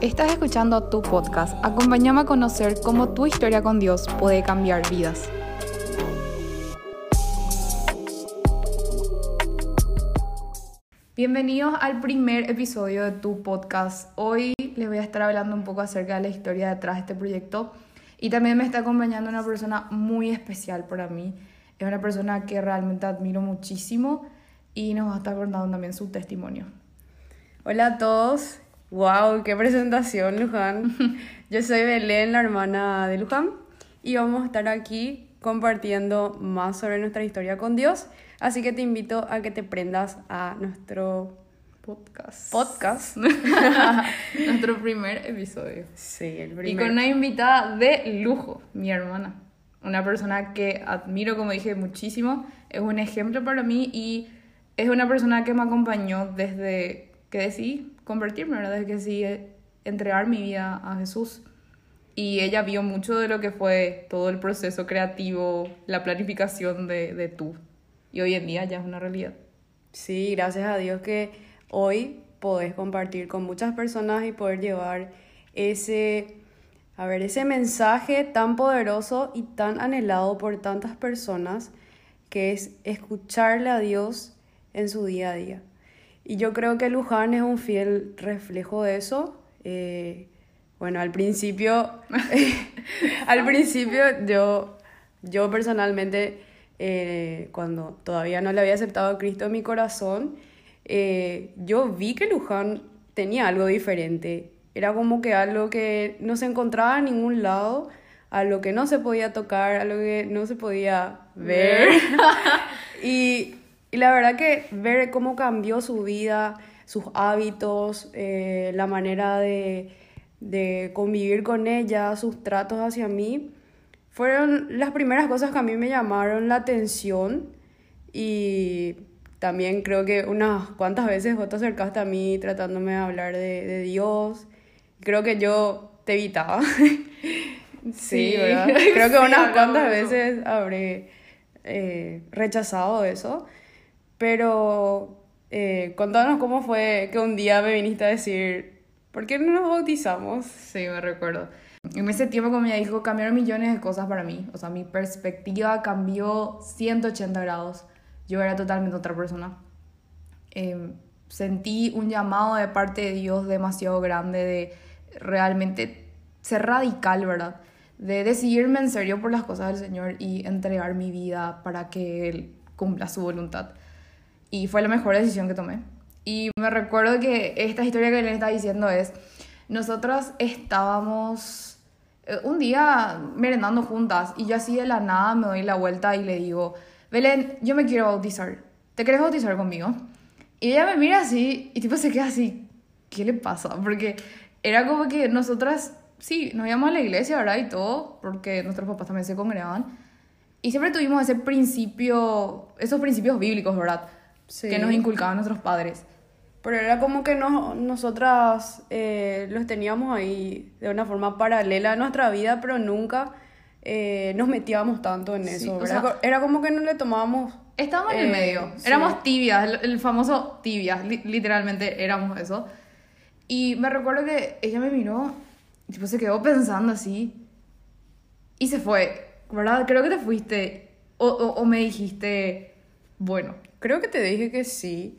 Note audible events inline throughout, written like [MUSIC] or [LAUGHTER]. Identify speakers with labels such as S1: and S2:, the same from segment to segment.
S1: Estás escuchando tu podcast. Acompáñame a conocer cómo tu historia con Dios puede cambiar vidas. Bienvenidos al primer episodio de tu podcast. Hoy les voy a estar hablando un poco acerca de la historia detrás de este proyecto y también me está acompañando una persona muy especial para mí. Es una persona que realmente admiro muchísimo y nos va a estar contando también su testimonio.
S2: Hola a todos, Wow, qué presentación, Luján. [LAUGHS] Yo soy Belén, la hermana de Luján, y vamos a estar aquí compartiendo más sobre nuestra historia con Dios. Así que te invito a que te prendas a nuestro
S1: podcast.
S2: Podcast. [LAUGHS]
S1: nuestro primer episodio.
S2: Sí, el primer.
S1: Y con una invitada de lujo, mi hermana. Una persona que admiro, como dije, muchísimo. Es un ejemplo para mí y es una persona que me acompañó desde que decidí convertirme, ¿verdad? Desde que decidí entregar mi vida a Jesús. Y ella vio mucho de lo que fue todo el proceso creativo, la planificación de, de tú. Y hoy en día ya es una realidad.
S2: Sí, gracias a Dios que hoy podés compartir con muchas personas y poder llevar ese, a ver, ese mensaje tan poderoso y tan anhelado por tantas personas que es escucharle a Dios en su día a día. Y yo creo que Luján es un fiel reflejo de eso. Eh, bueno, al principio, [LAUGHS] al principio yo, yo personalmente, eh, cuando todavía no le había aceptado a Cristo en mi corazón, eh, yo vi que Luján tenía algo diferente. Era como que algo que no se encontraba en ningún lado, a lo que no se podía tocar, a lo que no se podía ver. [LAUGHS] y y la verdad que ver cómo cambió su vida, sus hábitos, eh, la manera de, de, convivir con ella, sus tratos hacia mí, fueron las primeras cosas que a mí me llamaron la atención y también creo que unas cuantas veces vos te acercaste a mí tratándome de hablar de, de Dios. Creo que yo te evitaba. [LAUGHS] sí, ¿verdad? Creo que unas cuantas veces habré eh, rechazado eso. Pero eh, contanos cómo fue que un día me viniste a decir, ¿por qué no nos bautizamos?
S1: Sí, me recuerdo. En ese tiempo, como ya dijo, cambiaron millones de cosas para mí. O sea, mi perspectiva cambió 180 grados. Yo era totalmente otra persona. Eh, sentí un llamado de parte de Dios demasiado grande de realmente ser radical, ¿verdad? De decidirme en serio por las cosas del Señor y entregar mi vida para que Él cumpla su voluntad y fue la mejor decisión que tomé. Y me recuerdo que esta historia que le está diciendo es, nosotros estábamos eh, un día merendando juntas y yo así de la nada me doy la vuelta y le digo, Belén, yo me quiero bautizar, ¿te quieres bautizar conmigo? Y ella me mira así y tipo se queda así, ¿qué le pasa? Porque era como que nosotras, sí, nos íbamos a la iglesia, ¿verdad? Y todo, porque nuestros papás también se congregaban. Y siempre tuvimos ese principio, esos principios bíblicos, ¿verdad? Que nos inculcaban nuestros padres.
S2: Pero era como que no, nosotras eh, los teníamos ahí de una forma paralela a nuestra vida, pero nunca eh, nos metíamos tanto en eso. era como que no le tomábamos...
S1: Estábamos en el eh, medio, éramos tibias, el, famoso tibias, literalmente éramos eso. Y me recuerdo que ella me miró, tipo se quedó pensando así, y se fue, ¿verdad? Creo que te fuiste, o, o me dijiste, bueno,
S2: Creo que te dije que sí.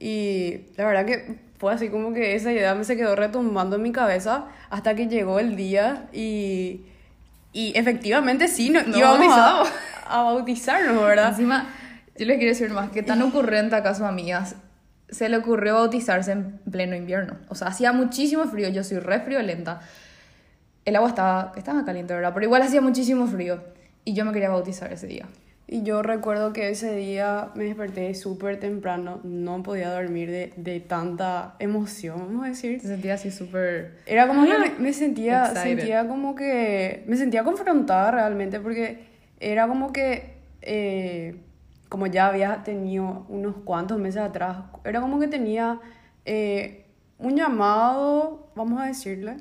S2: Y la verdad que fue así como que esa idea me se quedó retumbando en mi cabeza hasta que llegó el día y, y efectivamente sí, no, íbamos a, a, bautizarnos, ¿verdad?
S1: Encima, yo les quiero decir más, que tan ocurrente acaso a amigas, se le ocurrió bautizarse en pleno invierno. O sea, hacía muchísimo frío, yo soy re lenta El agua estaba, estaba caliente, ¿verdad? Pero igual hacía muchísimo frío y yo me quería bautizar ese día.
S2: Y yo recuerdo que ese día me desperté súper temprano, no podía dormir de, de, tanta emoción, vamos a decir.
S1: Te sentía así súper...
S2: Era como que me, [GASPS] sentía, sentía como que... Me sentía confrontada realmente porque era como que... Eh, como ya había tenido unos cuantos meses atrás, era como que tenía eh, un llamado, vamos a decirle,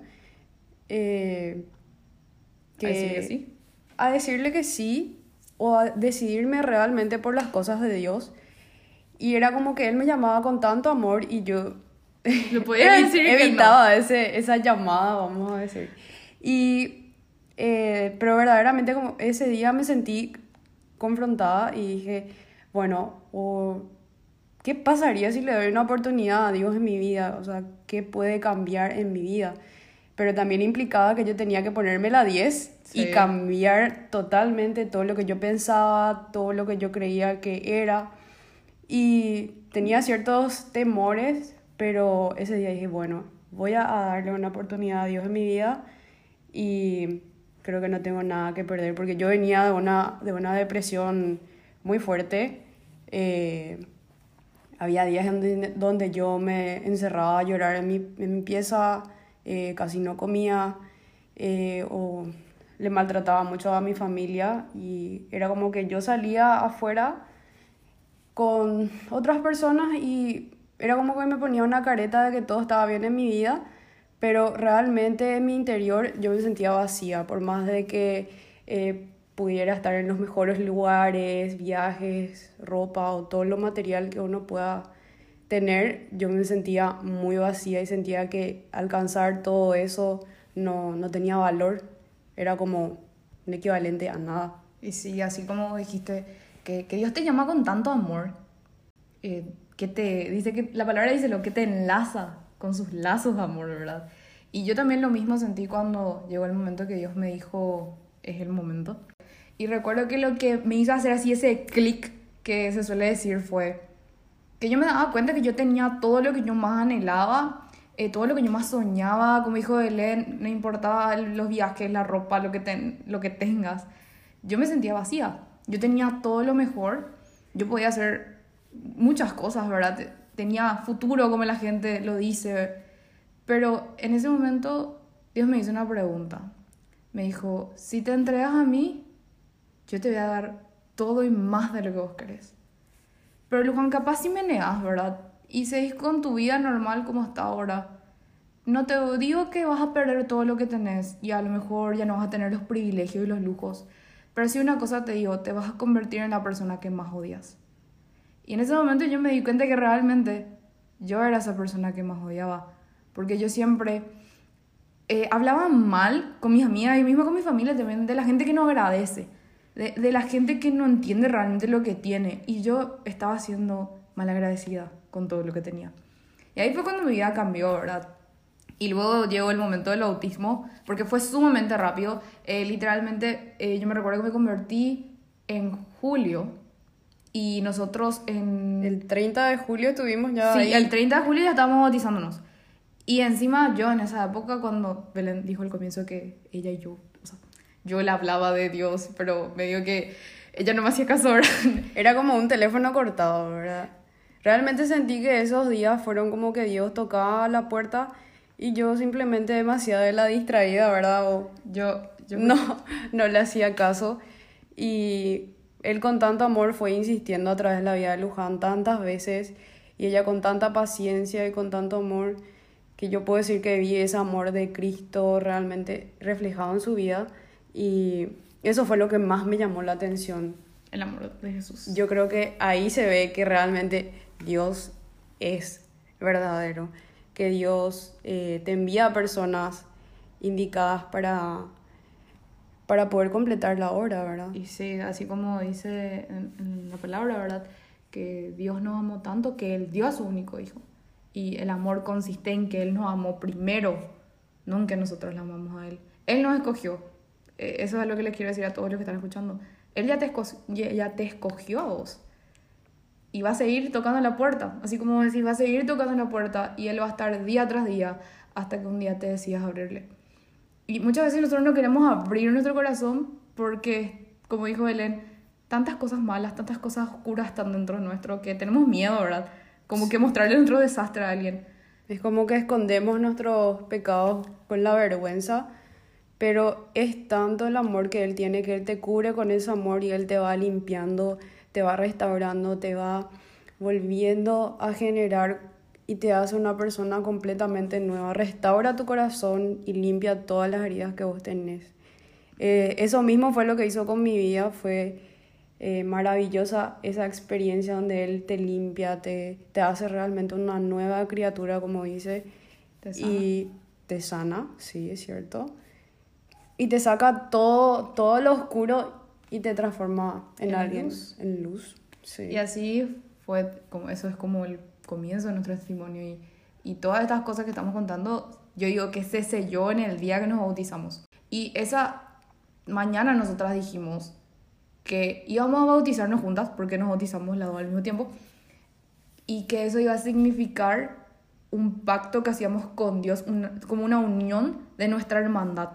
S1: eh, que, ¿A decirle que sí?
S2: A decirle que sí, o a decidirme realmente por las cosas de Dios. Y era como que Él me llamaba con tanto amor y yo [LAUGHS]
S1: Lo podía [LAUGHS] decir que
S2: evitaba ese, esa llamada, vamos a decir. Y, eh, pero verdaderamente como ese día me sentí confrontada y dije, bueno, ¿qué pasaría si le doy una oportunidad a Dios en mi vida? O sea, ¿qué puede cambiar en mi vida? Pero también implicaba que yo tenía que ponerme la 10 y cambiar totalmente todo lo que yo pensaba, todo lo que yo creía que era. Y tenía ciertos temores, pero ese día dije, bueno, voy a darle una oportunidad a Dios en mi vida y creo que no tengo nada que perder porque yo venía de una, de una depresión muy fuerte. Eh, había días donde, donde, yo me encerraba a llorar en mi, en mi pieza, eh, casi no comía eh, o le maltrataba mucho a mi familia y era como que yo salía afuera con otras personas y era como que me ponía una careta de que todo estaba bien en mi vida, pero realmente en mi interior yo me sentía vacía, por más de que eh, pudiera estar en los mejores lugares, viajes, ropa o todo lo material que uno pueda tener, yo me sentía muy vacía y sentía que alcanzar todo eso no, no tenía valor, era como un equivalente a nada.
S1: Y sí, así como dijiste, que, que Dios te llama con tanto amor, eh, que te dice que la palabra dice lo que te enlaza con sus lazos de amor, ¿verdad? Y yo también lo mismo sentí cuando llegó el momento que Dios me dijo, es el momento. Y recuerdo que lo que me hizo hacer así ese clic que se suele decir fue que yo me daba cuenta que yo tenía todo lo que yo más anhelaba, eh, todo lo que yo más soñaba, como hijo de Belén, no importaba los viajes, la ropa, lo que, ten, lo que tengas. Yo me sentía vacía. Yo tenía todo lo mejor, yo podía hacer muchas cosas, ¿verdad? Tenía futuro, como la gente lo dice, pero en ese momento Dios me hizo una pregunta. Me dijo, si te entregas a mí, yo te voy a dar todo y más de lo que vos querés. Pero Luján, capaz si me negas, ¿verdad? Y seguís con tu vida normal como hasta ahora. No te digo que vas a perder todo lo que tenés y a lo mejor ya no vas a tener los privilegios y los lujos, pero sí una cosa te digo, te vas a convertir en la persona que más odias. Y en ese momento yo me di cuenta que realmente yo era esa persona que más odiaba. Porque yo siempre eh, hablaba mal con mis amigas y mismo con mi familia también de la gente que no agradece. De, de, la gente que no entiende realmente lo que tiene. Y yo estaba siendo malagradecida con todo lo que tenía. Y ahí fue cuando mi vida cambió, ¿verdad? Y luego llegó el momento del autismo, porque fue sumamente rápido. Eh, literalmente, eh, yo me recuerdo que me convertí en julio y nosotros en...
S2: El 30 de julio tuvimos ya...
S1: Sí, el 30 de julio ya estábamos bautizándonos. Y encima yo en esa época, cuando Belén dijo al comienzo que ella y yo, yo le hablaba de Dios, pero me dijo que ella no me hacía caso. [LAUGHS]
S2: Era como un teléfono cortado, ¿verdad? Realmente sentí que esos días fueron como que Dios tocaba la puerta y yo simplemente demasiado de la distraída, ¿verdad? O
S1: yo, yo
S2: no, no le hacía caso. Y él con tanto amor fue insistiendo a través de la vida de Luján tantas veces y ella con tanta paciencia y con tanto amor que yo puedo decir que vi ese amor de Cristo realmente reflejado en su vida y eso fue lo que más me llamó la atención.
S1: El amor de Jesús.
S2: Yo creo que ahí se ve que realmente Dios es verdadero que Dios eh, te envía a personas indicadas para, para poder completar la obra, ¿verdad?
S1: Y sí, así como dice en, la palabra, ¿verdad? Que Dios nos amó tanto que Él dio a su único hijo. Y el amor consiste en que Él nos amó primero, no en que nosotros le amamos a Él. Él nos escogió. E, eso es lo que les quiero decir a todos los que están escuchando. Él ya te, ya te escogió a vos y va a seguir tocando la puerta, así como decir, va a seguir tocando la puerta y él va a estar día tras día hasta que un día te decidas abrirle. Y muchas veces nosotros no queremos abrir nuestro corazón porque, como dijo Belén, tantas cosas malas, tantas cosas oscuras están dentro nuestro que tenemos miedo, ¿verdad? Como que mostrarle nuestro desastre a alguien.
S2: Es como que escondemos nuestros pecados con la vergüenza, pero es tanto el amor que Él tiene que Él te cubre con ese amor y Él te va limpiando te va restaurando, te va volviendo a generar y te hace una persona completamente nueva. Restaura tu corazón y limpia todas las heridas que vos tenés. Eh, eso mismo fue lo que hizo con mi vida, fue eh, maravillosa esa experiencia donde Él te limpia, te, te hace realmente una nueva criatura, como dice,
S1: Te sana.
S2: y te sana, sí, es cierto. Y te saca todo, todo lo oscuro y te transforma en,
S1: En
S2: alguien,
S1: luz.
S2: en luz. Sí.
S1: Y así fue, como eso es como el comienzo de nuestro testimonio. Y, y todas estas cosas que estamos contando, yo digo que se selló en el día que nos bautizamos. Y esa mañana nosotras dijimos que íbamos a bautizarnos juntas, porque nos bautizamos las dos al mismo tiempo, y que eso iba a significar un pacto que hacíamos con Dios, una- como una unión de nuestra hermandad,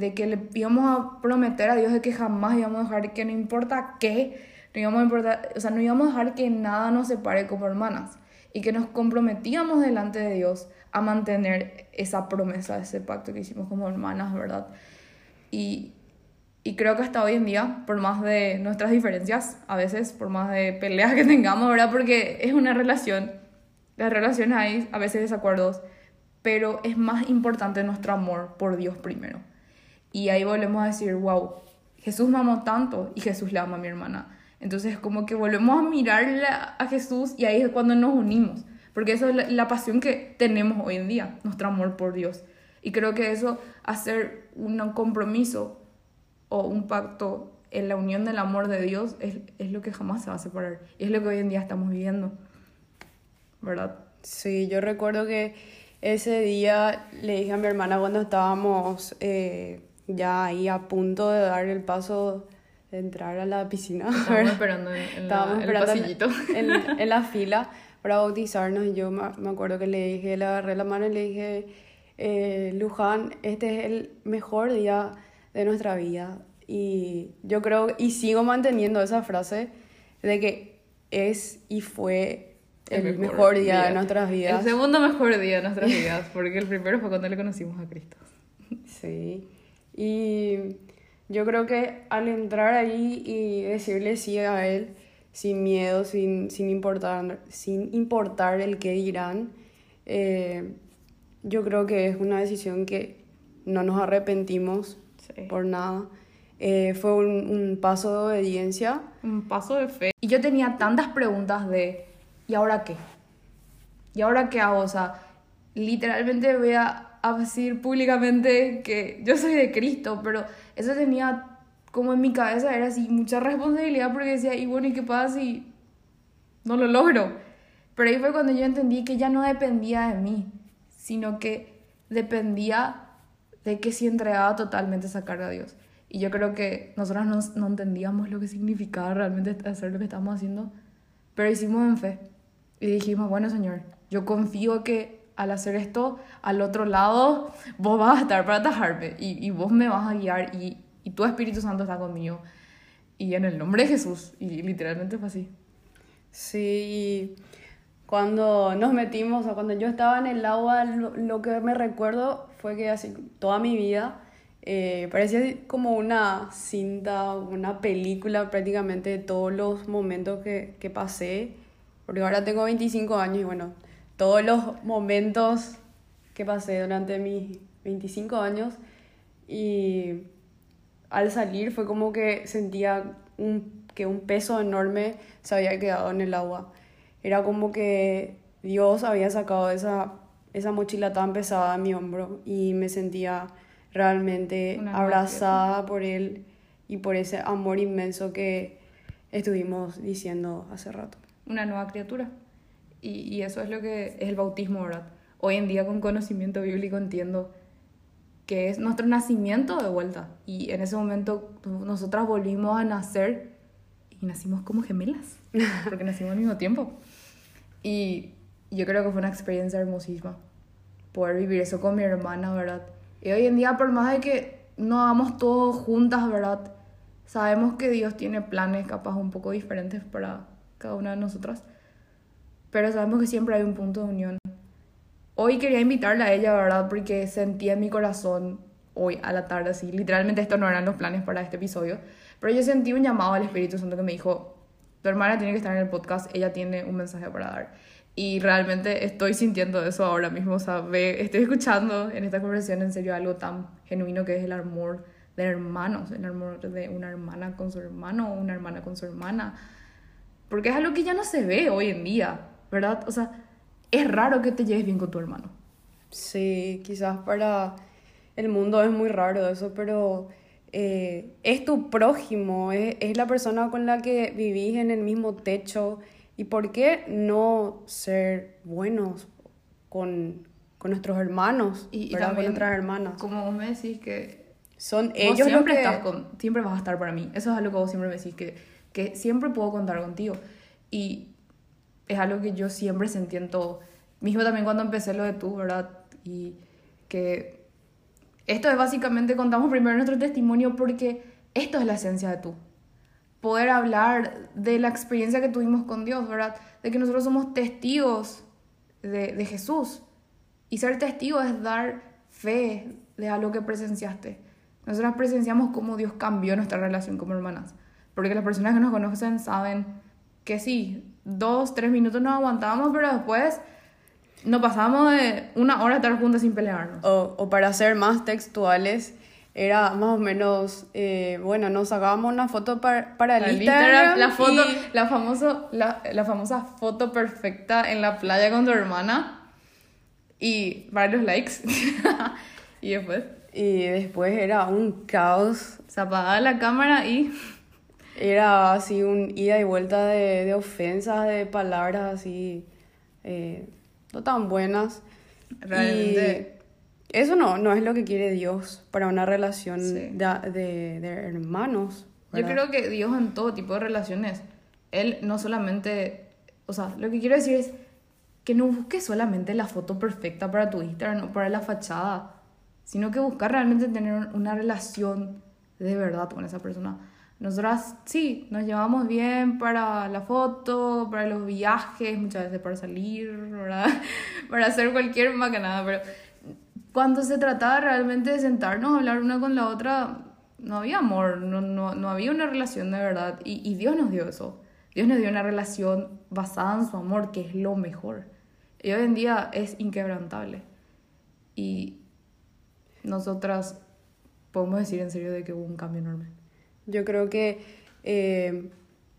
S1: de que le íbamos a prometer a Dios de que jamás íbamos a dejar que no importa qué, no íbamos a importar, o sea, no íbamos a dejar que nada nos separe como hermanas y que nos comprometíamos delante de Dios a mantener esa promesa, ese pacto que hicimos como hermanas, ¿verdad? Y, y creo que hasta hoy en día, por más de nuestras diferencias, a veces, por más de peleas que [LAUGHS] tengamos, ¿verdad? Porque es una relación, las relaciones hay a veces desacuerdos, pero es más importante nuestro amor por Dios primero. Y ahí volvemos a decir, wow, Jesús me amó tanto y Jesús le ama a mi hermana. Entonces como que volvemos a mirarle a Jesús y ahí es cuando nos unimos. Porque eso es la, la pasión que tenemos hoy en día, nuestro amor por Dios. Y creo que eso, hacer un compromiso o un pacto en la unión del amor de Dios es, es lo que jamás se va a separar. Y es lo que hoy en día estamos viviendo. ¿Verdad?
S2: Sí, yo recuerdo que ese día le dije a mi hermana cuando estábamos eh, ya ahí a punto de dar el paso de entrar a la piscina.
S1: Estábamos [LAUGHS] esperando en, en la-
S2: Estábamos
S1: en el
S2: esperando en-
S1: pasillito. [LAUGHS]
S2: En, en la fila para bautizarnos y yo me, acuerdo que le dije, le agarré la mano y le dije, eh, Luján, este es el mejor día de nuestra vida. Y yo creo, y sigo manteniendo esa frase de que es y fue el, mejor, día, de nuestras vidas.
S1: El segundo mejor día de nuestras [LAUGHS] vidas, porque el primero fue cuando le conocimos a Cristo.
S2: Sí. Y yo creo que al entrar ahí y decirle sí a él, sin miedo, sin, sin, importar, sin importar el qué dirán, eh, yo creo que es una decisión que no nos arrepentimos
S1: Sí.
S2: por nada. Eh, fue un, un paso de obediencia.
S1: Un paso de fe. Y yo tenía tantas preguntas de, ¿y ahora qué? ¿Y ahora qué hago? O sea, literalmente voy a, a decir públicamente que yo soy de Cristo, pero eso tenía como en mi cabeza, era así mucha responsabilidad porque decía, y bueno, ¿y qué pasa si no lo logro? Pero ahí fue cuando yo entendí que ya no dependía de mí, sino que dependía de que si entregaba totalmente esa carga a Dios. Y yo creo que nosotros no, no entendíamos lo que significaba realmente hacer lo que estamos haciendo, pero hicimos en fe. Y dijimos, bueno Señor, yo confío que al hacer esto, al otro lado, vos vas a estar para atajarme y, y vos me vas a guiar y, y tu Espíritu Santo está conmigo. Y en el nombre de Jesús. Y literalmente fue así.
S2: Sí, cuando nos metimos, o cuando yo estaba en el agua, lo, lo que me recuerdo fue que así toda mi vida eh, parecía como una cinta, una película prácticamente de todos los momentos que, que pasé, porque ahora tengo 25 años y bueno, todos los momentos que pasé durante mis 25 años y al salir fue como que sentía un, que un peso enorme se había quedado en el agua. Era como que Dios había sacado esa, esa mochila tan pesada de mi hombro y me sentía realmente
S1: Una
S2: abrazada por Él y por ese amor inmenso que estuvimos diciendo hace rato.
S1: Una nueva criatura. Y, eso es lo que es el bautismo, ¿verdad? Hoy en día con conocimiento bíblico entiendo que es nuestro nacimiento de vuelta. Y en ese momento nosotras volvimos a nacer y nacimos como gemelas, porque nacimos al mismo tiempo. Y yo creo que fue una experiencia hermosísima poder vivir eso con mi hermana, ¿verdad? Y hoy en día, por más de que no hagamos todo juntas, ¿verdad? Sabemos que Dios tiene planes capaz un poco diferentes para cada una de nosotras, pero sabemos que siempre hay un punto de unión. Hoy quería invitarla a ella, ¿verdad? Porque sentía en mi corazón hoy a la tarde, así, literalmente estos no eran los planes para este episodio, pero yo sentí un llamado al Espíritu Santo que me dijo, tu hermana tiene que estar en el podcast, ella tiene un mensaje para dar. Y realmente estoy sintiendo eso ahora mismo, o sea, ve, estoy escuchando en esta conversación en serio algo tan genuino que es el amor de hermanos, el amor de una hermana con su hermano una hermana con su hermana. Porque es algo que ya no se ve hoy en día, ¿verdad? O sea, es raro que te lleves bien con tu hermano.
S2: Sí, quizás para el mundo es muy raro eso, pero eh, es tu prójimo, es, es, la persona con la que vivís en el mismo techo. ¿Y por qué no ser buenos con, con nuestros hermanos
S1: y,
S2: ¿verdad? con nuestras hermanas?
S1: Como vos me decís que
S2: son ellos
S1: siempre,
S2: que...
S1: estás con, siempre vas a estar para mí. Eso es algo que vos siempre me decís, que, que siempre puedo contar contigo. Y es algo que yo siempre sentí en todo. Mismo también cuando empecé lo de tú, ¿verdad? Y que esto es básicamente, contamos primero nuestro testimonio porque esto es la esencia de tú. Poder hablar de la experiencia que tuvimos con Dios, ¿verdad? De que nosotros somos testigos de, de Jesús. Y ser testigo es dar fe de algo que presenciaste. Nosotras presenciamos cómo Dios cambió nuestra relación como hermanas. Porque las personas que nos conocen saben que sí, dos, tres minutos nos aguantábamos, pero después no pasamos de una hora estar juntas sin pelearnos.
S2: O, o para ser más textuales, era más o menos, eh, bueno, nos sacábamos una foto para, para el Instagram.
S1: La, foto, la, famoso, la, la, famosa foto perfecta en la playa con tu hermana y varios likes. [LAUGHS] y después.
S2: Y después era un caos.
S1: Se apagaba la cámara y...
S2: Era así un ida y vuelta de, de ofensas, de palabras así... Eh, no tan buenas.
S1: Realmente.
S2: Y eso no, no es lo que quiere Dios para una relación de, de, de, hermanos.
S1: ¿verdad? Yo creo que Dios en todo tipo de relaciones, Él no solamente, o sea, lo que quiero decir es que no busques solamente la foto perfecta para tu Instagram o para la fachada, sino que buscar realmente tener una relación de verdad con esa persona. Nosotras sí, nos llevamos bien para la foto, para los viajes, muchas veces para salir, ¿verdad? [LAUGHS] para hacer cualquier macanada, pero cuando se trataba realmente de sentarnos a hablar una con la otra, no había amor, no, no, no había una relación de verdad. Y, y, Dios nos dio eso. Dios nos dio una relación basada en su amor, que es lo mejor. Y hoy en día es inquebrantable. Y nosotras podemos decir en serio de que hubo un cambio enorme.
S2: Yo creo que eh,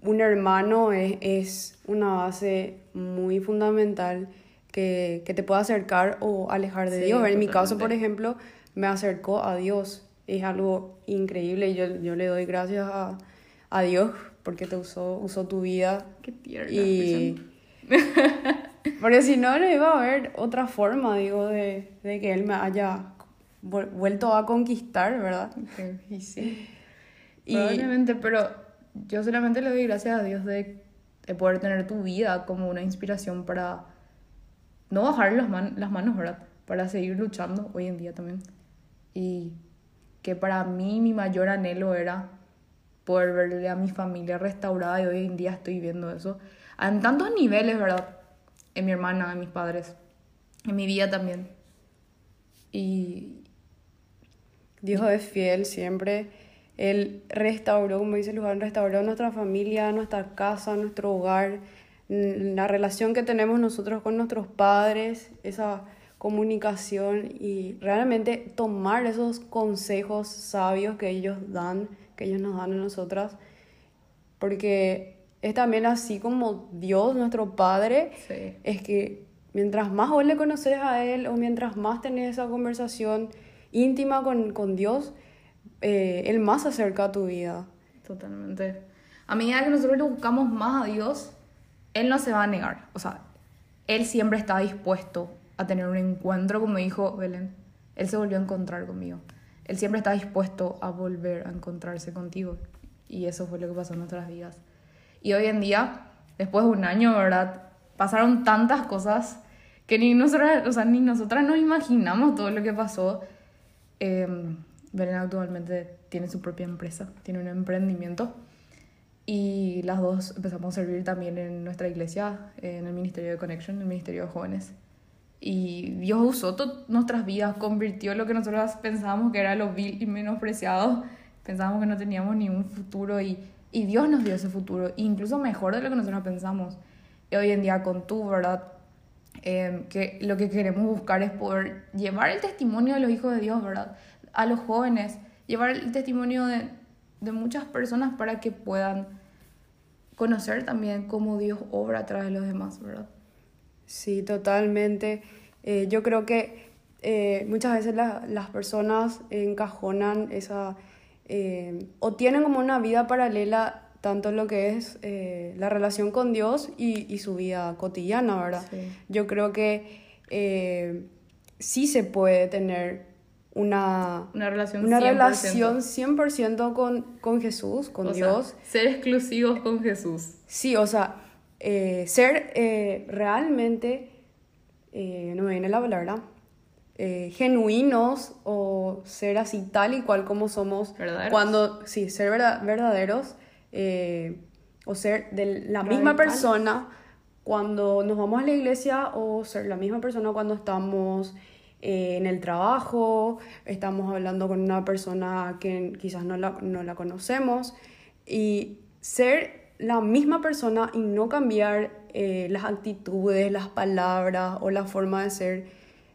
S2: un hermano es, es, una base muy fundamental que, que, te puede acercar o alejar de sí, Dios. En mi caso, por ejemplo, me acercó a Dios. Es algo increíble y yo, yo le doy gracias a, a Dios porque te usó, usó tu vida.
S1: Qué tierna.
S2: Y... [LAUGHS] porque si no, no iba a haber otra forma, digo, de, de que Él me haya vuelto a conquistar, ¿verdad?
S1: Y sí. Y... Probablemente, pero yo solamente le doy gracias a Dios de, de poder tener tu vida como una inspiración para no bajar las, man las manos, ¿verdad? Para seguir luchando hoy en día también. Y que para mí mi mayor anhelo era poder verle a mi familia restaurada y hoy en día estoy viendo eso. En tantos niveles, ¿verdad? En mi hermana, en mis padres, en mi vida también. Y...
S2: Dios es fiel siempre él restauró, como dice Luján, restauró nuestra familia, nuestra casa, nuestro hogar, la relación que tenemos nosotros con nuestros padres, esa comunicación y realmente tomar esos consejos sabios que ellos dan, que ellos nos dan a nosotras, porque es también así como Dios, nuestro Padre,
S1: sí.
S2: es que mientras más vos le conoces a Él o mientras más tenés esa conversación íntima con, con Dios, eh, Él más acerca a tu vida.
S1: Totalmente. A medida que nosotros le buscamos más a Dios, Él no se va a negar. O sea, Él siempre está dispuesto a tener un encuentro, como dijo Belén. Él se volvió a encontrar conmigo. Él siempre está dispuesto a volver a encontrarse contigo. Y eso fue lo que pasó en nuestras vidas. Y hoy en día, después de un año, ¿verdad? Pasaron tantas cosas que ni nosotras, o sea, ni nosotras nos imaginamos todo lo que pasó. Eh, Belén actualmente tiene su propia empresa, tiene un emprendimiento y las dos empezamos a servir también en nuestra iglesia, en el Ministerio de Connection, el Ministerio de Jóvenes. Y Dios usó nuestras vidas, convirtió lo que nosotros pensábamos que era lo vil y menospreciado, pensábamos que no teníamos ni un futuro y, y Dios nos dio ese futuro, incluso mejor de lo que nosotros pensamos. Y hoy en día con tú, ¿verdad? Eh, que lo que queremos buscar es poder llevar el testimonio de los hijos de Dios, ¿verdad? A los jóvenes llevar el testimonio de, de muchas personas para que puedan conocer también cómo Dios obra a través de los demás, ¿verdad?
S2: Sí, totalmente. Eh, yo creo que eh, muchas veces la- las personas encajonan esa, eh, o tienen como una vida paralela tanto en lo que es la relación con Dios y, y su vida cotidiana, ¿verdad?
S1: Sí.
S2: Yo creo que sí se puede tener una,
S1: Una relación
S2: una
S1: 100%.
S2: relación 100% con, con Jesús, con
S1: O sea,
S2: Dios.
S1: ser exclusivos con Jesús.
S2: Sí, o sea, eh, ser eh, realmente, eh, no me viene la palabra, genuinos o ser así tal y cual como somos.
S1: Verdaderos.
S2: Cuando, sí, ser verda- verdaderos o ser de la misma persona cuando nos vamos a la iglesia o ser la misma persona cuando estamos eh, en el trabajo, estamos hablando con una persona que quizás no la, no la conocemos y ser la misma persona y no cambiar eh, las actitudes, las palabras o la forma de ser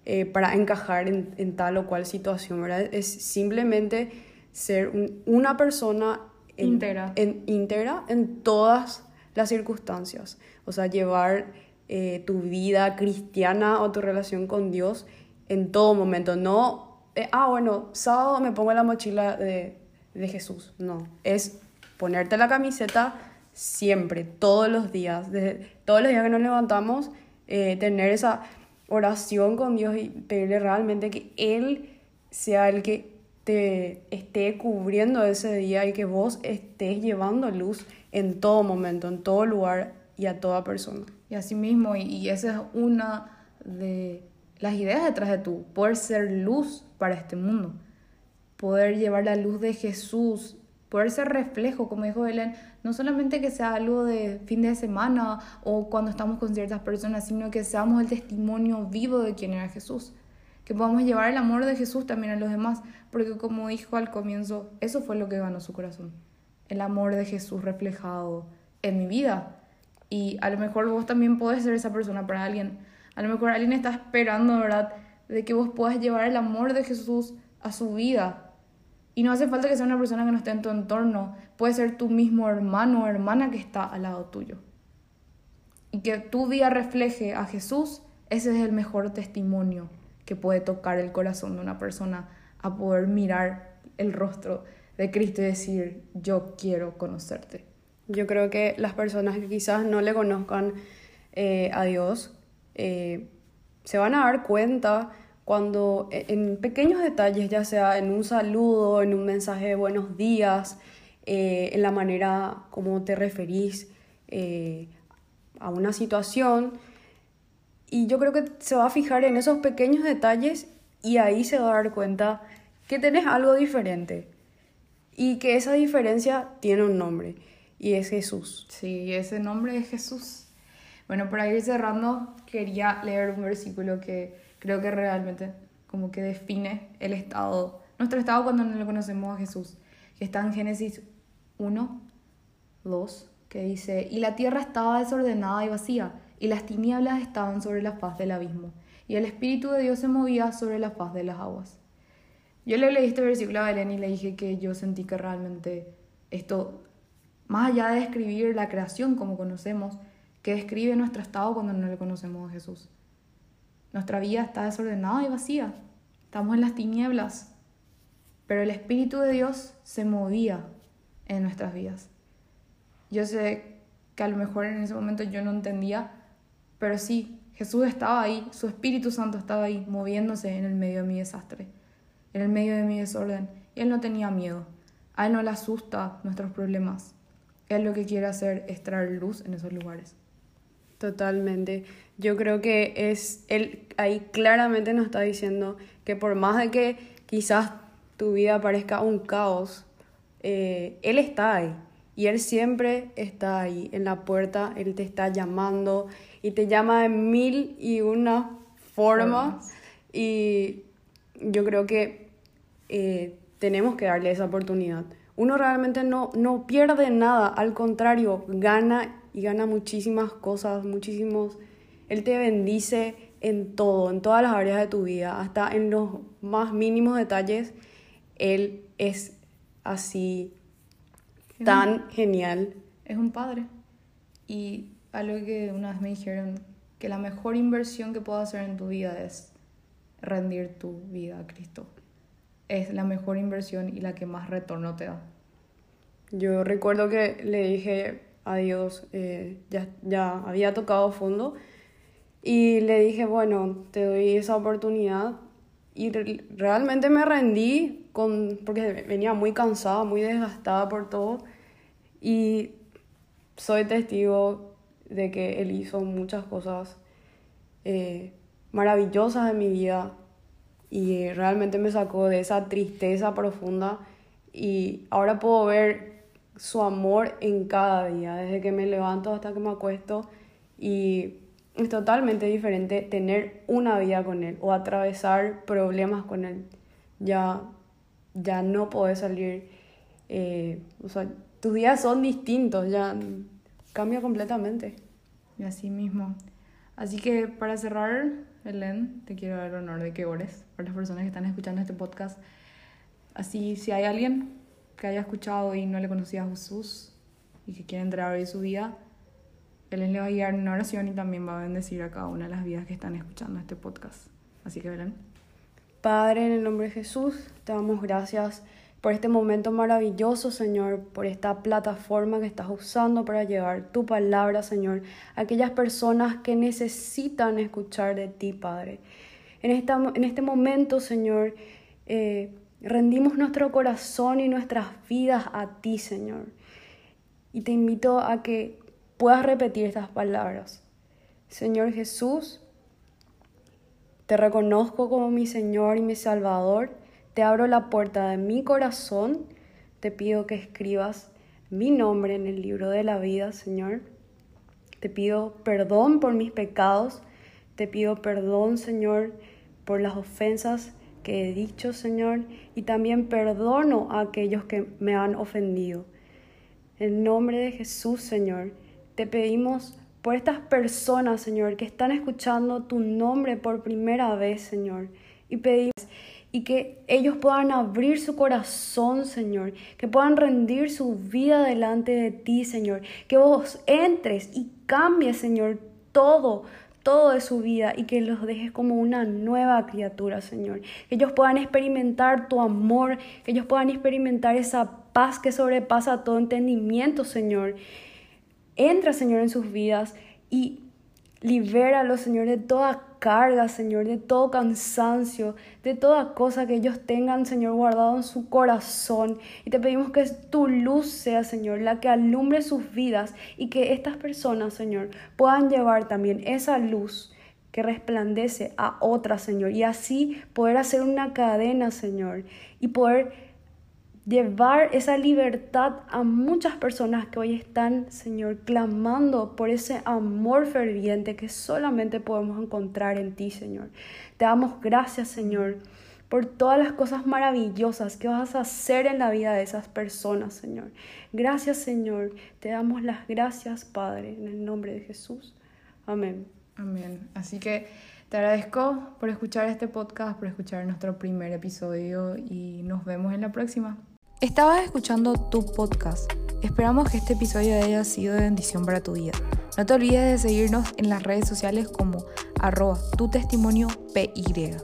S2: eh, para encajar en, en tal o cual situación, ¿verdad? Es simplemente ser un- una persona en-
S1: Íntegra.
S2: en, íntegra en todas las circunstancias. O sea, llevar eh, tu vida cristiana o tu relación con Dios en todo momento. No, eh, ah, bueno, sábado me pongo la mochila de, de Jesús. No, es ponerte la camiseta siempre, todos los días. Desde, todos los días que nos levantamos, eh, tener esa oración con Dios y pedirle realmente que Él sea el que te esté cubriendo ese día y que vos estés llevando luz en todo momento, en todo lugar y a toda persona.
S1: Y así mismo, y, y esa es una de las ideas detrás de tú, poder ser luz para este mundo, poder llevar la luz de Jesús, poder ser reflejo, como dijo Belén, no solamente que sea algo de fin de semana o cuando estamos con ciertas personas, sino que seamos el testimonio vivo de quién era Jesús, que podamos llevar el amor de Jesús también a los demás, porque como dijo al comienzo, eso fue lo que ganó su corazón, el amor de Jesús reflejado en mi vida. Y a lo mejor vos también podés ser esa persona para alguien. A lo mejor alguien está esperando, ¿verdad? De que vos puedas llevar el amor de Jesús a su vida. Y no hace falta que sea una persona que no esté en tu entorno. Puede ser tu mismo hermano o hermana que está al lado tuyo. Y que tu vida refleje a Jesús, ese es el mejor testimonio que puede tocar el corazón de una persona a poder mirar el rostro de Cristo y decir, yo quiero conocerte.
S2: Yo creo que las personas que quizás no le conozcan eh, a Dios eh, se van a dar cuenta cuando e- en pequeños detalles, ya sea en un saludo, en un mensaje de buenos días, eh, en la manera como te referís eh, a una situación, y yo creo que se va a fijar en esos pequeños detalles y ahí se va a dar cuenta que tenés algo diferente y que esa diferencia tiene un nombre y es Jesús.
S1: Sí, ese nombre es Jesús. Bueno, para ir cerrando, quería leer un versículo que creo que realmente como que define el estado, nuestro estado cuando no lo conocemos a Jesús, que está en Génesis 1, 2, que dice, y la tierra estaba desordenada y vacía, y las tinieblas estaban sobre la faz del abismo, y el Espíritu de Dios se movía sobre la faz de las aguas. Yo le leí este versículo a Belén y le dije que yo sentí que realmente esto, más allá de describir la creación como conocemos, que describe nuestro estado cuando no le conocemos a Jesús. Nuestra vida está desordenada y vacía. Estamos en las tinieblas. Pero el Espíritu de Dios se movía en nuestras vidas. Yo sé que a lo mejor en ese momento yo no entendía, pero sí, Jesús estaba ahí, su Espíritu Santo estaba ahí, moviéndose en el medio de mi desastre, en el medio de mi desorden. Y Él no tenía miedo. A Él no le asusta nuestros problemas. Él lo que quiere hacer es traer luz en esos lugares.
S2: Totalmente. Yo creo que es él ahí claramente nos está diciendo que por más de que quizás tu vida parezca un caos, eh, él está ahí y él siempre está ahí en la puerta, él te está llamando y te llama de mil y una formas
S1: Formas.
S2: y yo creo que eh, tenemos que darle esa oportunidad. Uno realmente no, no pierde nada, al contrario, gana y gana muchísimas cosas, muchísimos... Él te bendice en todo, en todas las áreas de tu vida, hasta en los más mínimos detalles. Él es así tan genial.
S1: Es un padre. Y algo que una vez me dijeron, que la mejor inversión que puedo hacer en tu vida es rendir tu vida a Cristo. Es la mejor inversión y la que más retorno te da.
S2: Yo recuerdo que le dije a Dios, eh, ya, ya había tocado fondo, y le dije, bueno, te doy esa oportunidad. Y realmente me rendí con, porque venía muy cansada, muy desgastada por todo. Y soy testigo de que Él hizo muchas cosas eh, maravillosas en mi vida y realmente me sacó de esa tristeza profunda y ahora puedo ver su amor en cada día, desde que me levanto hasta que me acuesto y es totalmente diferente tener una vida con él o atravesar problemas con él. Ya, ya no puedes salir, eh, o sea, tus días son distintos, ya cambia completamente.
S1: Y así mismo. Así que para cerrar, Helen, te quiero dar el honor de que ores por las personas que están escuchando este podcast. Así, si hay alguien que haya escuchado y no le conocía a Jesús y que quiere entrar en su vida, Helen le va a guiar en una oración y también va a bendecir a cada una de las vidas que están escuchando este podcast. Así que, Helen.
S2: Padre, en el nombre de Jesús, te damos gracias por este momento maravilloso, Señor, por esta plataforma que estás usando para llevar tu palabra, Señor, a aquellas personas que necesitan escuchar de ti, Padre. En, esta, en este momento, Señor, eh, rendimos nuestro corazón y nuestras vidas a ti, Señor. Y te invito a que puedas repetir estas palabras. Señor Jesús, te reconozco como mi Señor y mi Salvador te abro la puerta de mi corazón, te pido que escribas mi nombre en el libro de la vida, Señor. Te pido perdón por mis pecados, te pido perdón, Señor, por las ofensas que he dicho, Señor, y también perdono a aquellos que me han ofendido. En nombre de Jesús, Señor, te pedimos por estas personas, Señor, que están escuchando tu nombre por primera vez, Señor, y pedimos y que ellos puedan abrir su corazón, Señor, que puedan rendir su vida delante de ti, Señor, que vos entres y cambies, Señor, todo, todo de su vida y que los dejes como una nueva criatura, Señor. Que ellos puedan experimentar tu amor, que ellos puedan experimentar esa paz que sobrepasa todo entendimiento, Señor. Entra, Señor, en sus vidas y libéralo, Señor, de toda carga, Señor, de todo cansancio, de toda cosa que ellos tengan, Señor, guardado en su corazón. Y te pedimos que tu luz sea, Señor, la que alumbre sus vidas y que estas personas, Señor, puedan llevar también esa luz que resplandece a otras, Señor, y así poder hacer una cadena, Señor, y poder llevar esa libertad a muchas personas que hoy están, Señor, clamando por ese amor ferviente que solamente podemos encontrar en ti, Señor. Te damos gracias, Señor, por todas las cosas maravillosas que vas a hacer en la vida de esas personas, Señor. Gracias, Señor. Te damos las gracias, Padre, en el nombre de Jesús. Amén.
S1: Amén. Así que te agradezco por escuchar este podcast, por escuchar nuestro primer episodio y nos vemos en la próxima. Estabas escuchando tu podcast. Esperamos que este episodio haya sido de bendición para tu vida. No te olvides de seguirnos en las redes sociales como arroba tu testimonio PY.